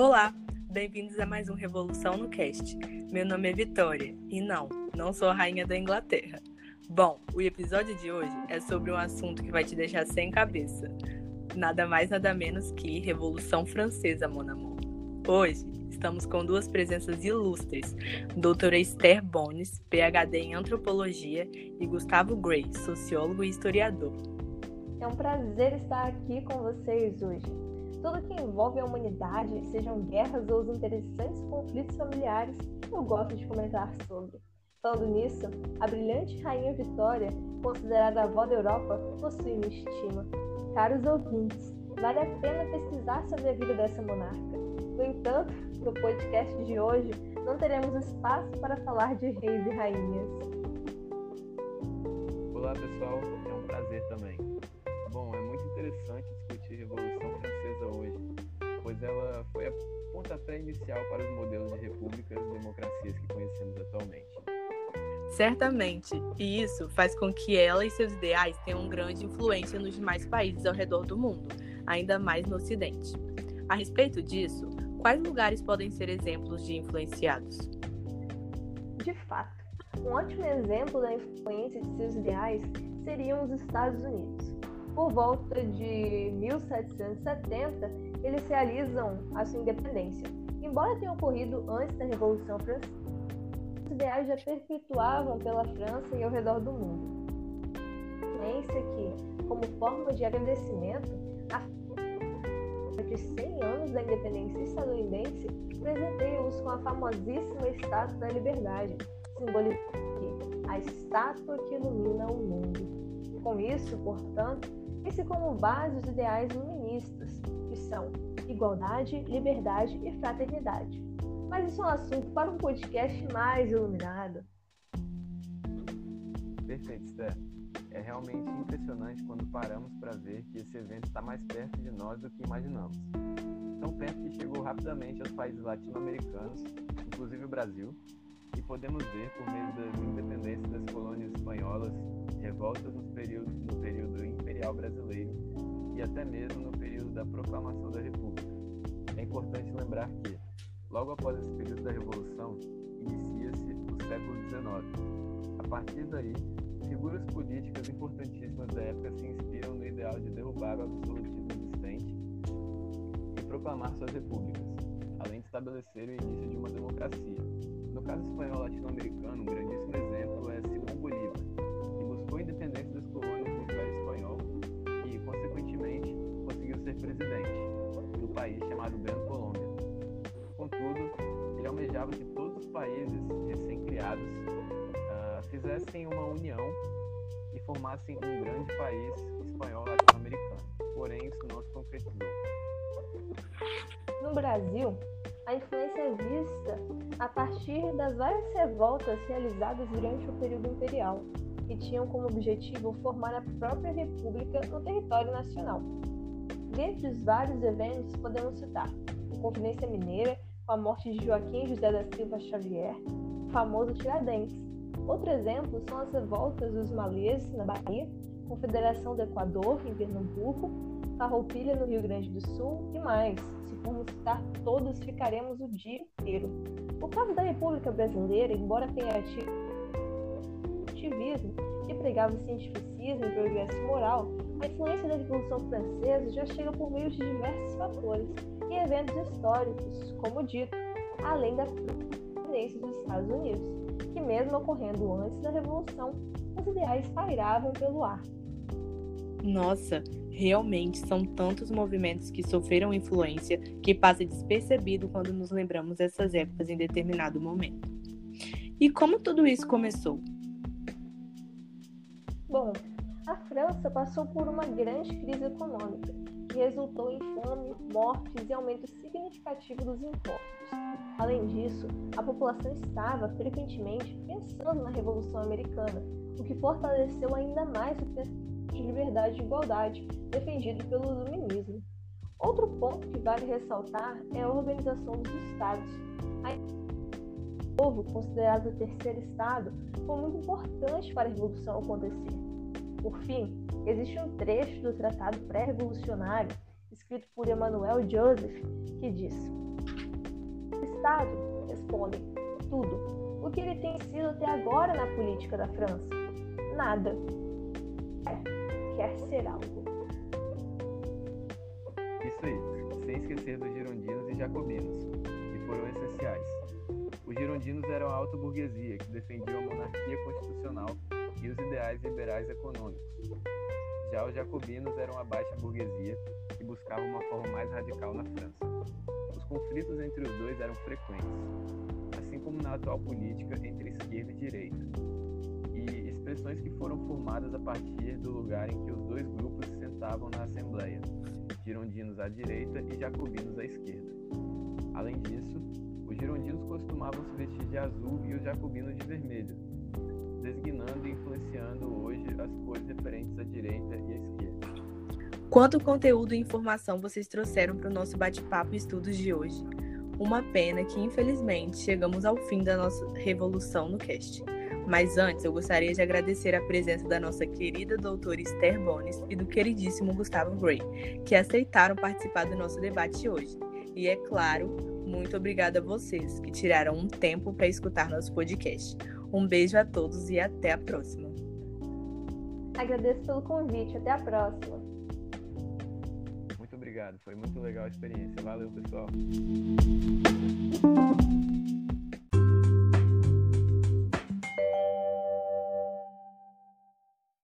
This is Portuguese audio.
Olá, bem-vindos a mais um Revolução no Cast. Meu nome é Vitória e não, não sou a rainha da Inglaterra. Bom, o episódio de hoje é sobre um assunto que vai te deixar sem cabeça. Nada mais, nada menos que Revolução Francesa, mon amour. Hoje estamos com duas presenças ilustres, doutora Esther Bones, PhD em Antropologia, e Gustavo Gray, sociólogo e historiador. É um prazer estar aqui com vocês hoje. Tudo que envolve a humanidade, sejam guerras ou os interessantes conflitos familiares, eu gosto de comentar sobre. Falando nisso, a brilhante Rainha Vitória, considerada a avó da Europa, possui minha estima. Caros ouvintes, vale a pena pesquisar sobre a vida dessa monarca. No entanto, no podcast de hoje, não teremos espaço para falar de reis e rainhas. Olá pessoal, para os modelos de repúblicas e democracias que conhecemos atualmente. Certamente, e isso faz com que ela e seus ideais tenham grande influência nos demais países ao redor do mundo, ainda mais no Ocidente. A respeito disso, quais lugares podem ser exemplos de influenciados? De fato, um ótimo exemplo da influência de seus ideais seriam os Estados Unidos. Por volta de 1770, eles realizam a sua independência, embora tenha ocorrido antes da Revolução Francesa os ideais já perpetuavam pela França e ao redor do mundo. Pensa que, como forma de agradecimento, a de 100 anos da independência estadunidense presenteia-os com a famosíssima Estátua da Liberdade, simbolizando a estátua que ilumina o mundo. Com isso, portanto, esse como base os ideais iluministas, igualdade, liberdade e fraternidade. Mas isso é um assunto para um podcast mais iluminado. Perfeito, Esther. É realmente impressionante quando paramos para ver que esse evento está mais perto de nós do que imaginamos. Tão perto que chegou rapidamente aos países latino-americanos, inclusive o Brasil, e podemos ver, por meio das independências das colônias espanholas, revoltas no período, no período imperial brasileiro e até mesmo no período da proclamação da República. É importante lembrar que, Logo após esse período da Revolução, inicia-se o século XIX. A partir daí, figuras políticas importantíssimas da época se inspiram no ideal de derrubar o absolutismo existente e proclamar suas repúblicas, além de estabelecer o início de uma democracia. No caso espanhol latino-americano, um grandíssimo ele almejava que todos os países recém-criados uh, fizessem uma união e formassem um grande país espanhol latino-americano. Porém, isso não se concretizou. No Brasil, a influência é vista a partir das várias revoltas realizadas durante o período imperial, que tinham como objetivo formar a própria república no território nacional. Dentre os vários eventos, podemos citar a Conferência Mineira, com a morte de Joaquim José da Silva Xavier, famoso Tiradentes. Outro exemplo são as revoltas dos malês na Bahia, Confederação do Equador, em Pernambuco, Farroupilha, no Rio Grande do Sul e mais. Se formos citar todos, ficaremos o dia inteiro. O caso da República Brasileira, embora tenha ativismo pregava cientificismo e progresso moral, a influência da Revolução Francesa já chega por meio de diversos fatores e eventos históricos, como dito, além da independência dos Estados Unidos, que mesmo ocorrendo antes da Revolução, os ideais pairavam pelo ar. Nossa, realmente são tantos movimentos que sofreram influência que passa despercebido quando nos lembramos dessas épocas em determinado momento. E como tudo isso começou? Bom, a França passou por uma grande crise econômica que resultou em fome, mortes e aumento significativo dos impostos. Além disso, a população estava frequentemente pensando na Revolução Americana, o que fortaleceu ainda mais o princípio de liberdade e igualdade defendido pelo iluminismo. Outro ponto que vale ressaltar é a organização dos estados. O povo, considerado o terceiro estado, foi muito importante para a revolução acontecer. Por fim, existe um trecho do Tratado Pré-Revolucionário, escrito por Emmanuel Joseph, que diz: Estado? Respondem: tudo. O que ele tem sido até agora na política da França? Nada. É, quer ser algo. Isso aí, sem esquecer dos girondinos e jacobinos, que foram essenciais. Os girondinos eram a alta burguesia que defendiam a monarquia constitucional e os ideais liberais econômicos. Já os jacobinos eram a baixa burguesia que buscava uma forma mais radical na França. Os conflitos entre os dois eram frequentes, assim como na atual política entre esquerda e direita, e expressões que foram formadas a partir do lugar em que os dois grupos se sentavam na Assembleia, girondinos à direita e jacobinos à esquerda. Além disso, os girondinos costumavam se vestir de azul e os jacobinos de vermelho, designando e influenciando hoje as cores referentes à direita e à esquerda. Quanto conteúdo e informação vocês trouxeram para o nosso bate-papo e estudos de hoje. Uma pena que, infelizmente, chegamos ao fim da nossa revolução no cast. Mas antes, eu gostaria de agradecer a presença da nossa querida doutora Esther Bones e do queridíssimo Gustavo Gray, que aceitaram participar do nosso debate hoje. E é claro, muito obrigada a vocês que tiraram um tempo para escutar nosso podcast. Um beijo a todos e até a próxima. Agradeço pelo convite. Até a próxima obrigado. Foi muito legal a experiência. Valeu, pessoal.